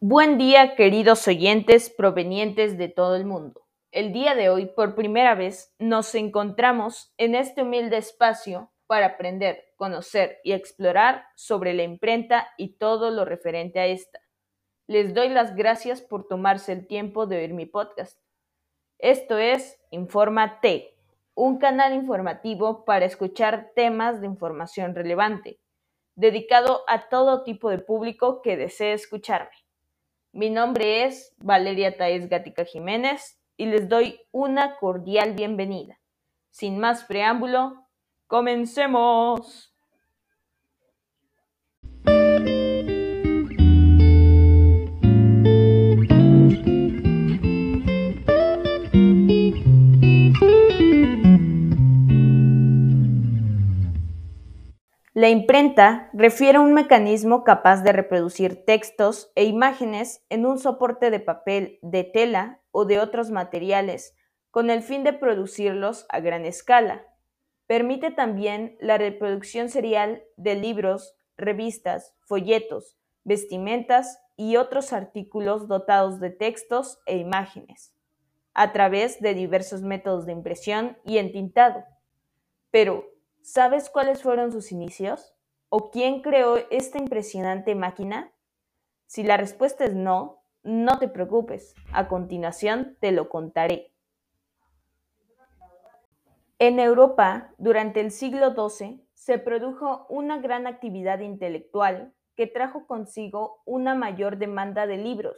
Buen día, queridos oyentes provenientes de todo el mundo. El día de hoy, por primera vez, nos encontramos en este humilde espacio para aprender, conocer y explorar sobre la imprenta y todo lo referente a esta. Les doy las gracias por tomarse el tiempo de oír mi podcast. Esto es T, un canal informativo para escuchar temas de información relevante, dedicado a todo tipo de público que desee escucharme. Mi nombre es Valeria Taez Gatica Jiménez y les doy una cordial bienvenida. Sin más preámbulo, comencemos. La imprenta refiere a un mecanismo capaz de reproducir textos e imágenes en un soporte de papel, de tela o de otros materiales, con el fin de producirlos a gran escala. Permite también la reproducción serial de libros, revistas, folletos, vestimentas y otros artículos dotados de textos e imágenes, a través de diversos métodos de impresión y entintado. Pero, ¿Sabes cuáles fueron sus inicios? ¿O quién creó esta impresionante máquina? Si la respuesta es no, no te preocupes. A continuación te lo contaré. En Europa, durante el siglo XII, se produjo una gran actividad intelectual que trajo consigo una mayor demanda de libros.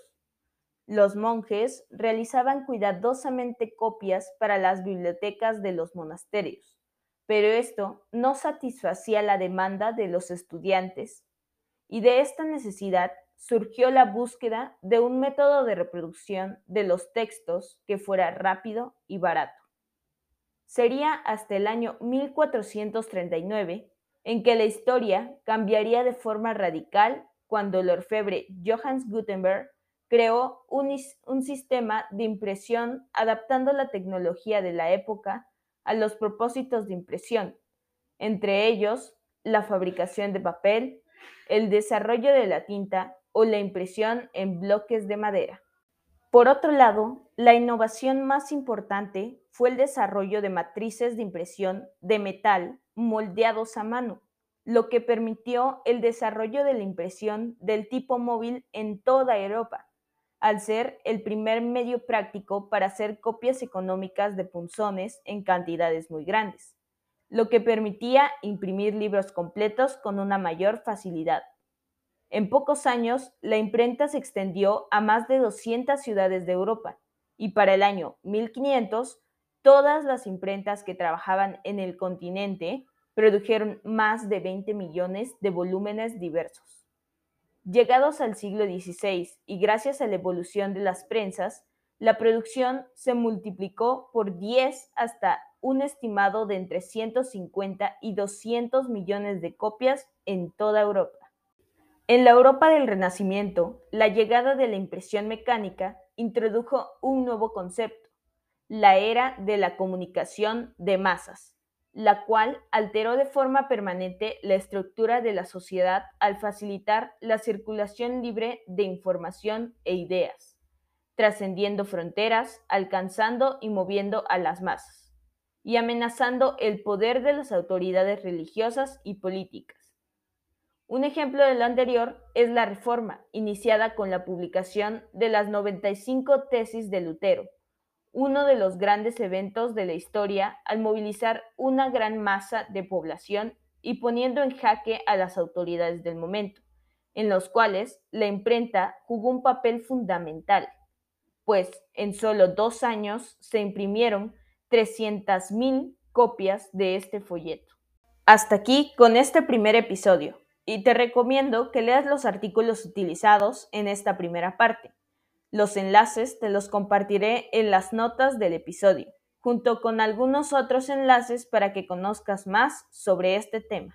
Los monjes realizaban cuidadosamente copias para las bibliotecas de los monasterios pero esto no satisfacía la demanda de los estudiantes y de esta necesidad surgió la búsqueda de un método de reproducción de los textos que fuera rápido y barato. Sería hasta el año 1439 en que la historia cambiaría de forma radical cuando el orfebre Johannes Gutenberg creó un, un sistema de impresión adaptando la tecnología de la época a los propósitos de impresión, entre ellos la fabricación de papel, el desarrollo de la tinta o la impresión en bloques de madera. Por otro lado, la innovación más importante fue el desarrollo de matrices de impresión de metal moldeados a mano, lo que permitió el desarrollo de la impresión del tipo móvil en toda Europa, al ser el primer medio práctico para hacer copias económicas de punzones en cantidades muy grandes, lo que permitía imprimir libros completos con una mayor facilidad. En pocos años, la imprenta se extendió a más de 200 ciudades de Europa y para el año 1500, todas las imprentas que trabajaban en el continente produjeron más de 20 millones de volúmenes diversos. Llegados al siglo XVI y gracias a la evolución de las prensas, la producción se multiplicó por 10 hasta un estimado de entre 150 y 200 millones de copias en toda Europa. En la Europa del Renacimiento, la llegada de la impresión mecánica introdujo un nuevo concepto, la era de la comunicación de masas la cual alteró de forma permanente la estructura de la sociedad al facilitar la circulación libre de información e ideas, trascendiendo fronteras, alcanzando y moviendo a las masas, y amenazando el poder de las autoridades religiosas y políticas. Un ejemplo de lo anterior es la Reforma, iniciada con la publicación de las 95 tesis de Lutero, uno de los grandes eventos de la historia al movilizar una gran masa de población y poniendo en jaque a las autoridades del momento, en los cuales la imprenta jugó un papel fundamental, pues en solo dos años se imprimieron 300.000 copias de este folleto. Hasta aquí con este primer episodio, y te recomiendo que leas los artículos utilizados en esta primera parte los enlaces te los compartiré en las notas del episodio, junto con algunos otros enlaces para que conozcas más sobre este tema.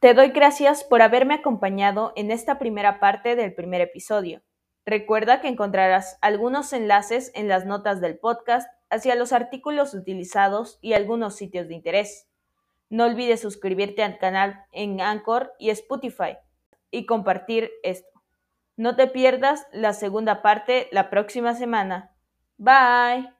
Te doy gracias por haberme acompañado en esta primera parte del primer episodio. Recuerda que encontrarás algunos enlaces en las notas del podcast hacia los artículos utilizados y algunos sitios de interés. No olvides suscribirte al canal en Anchor y Spotify y compartir esto. No te pierdas la segunda parte la próxima semana. Bye.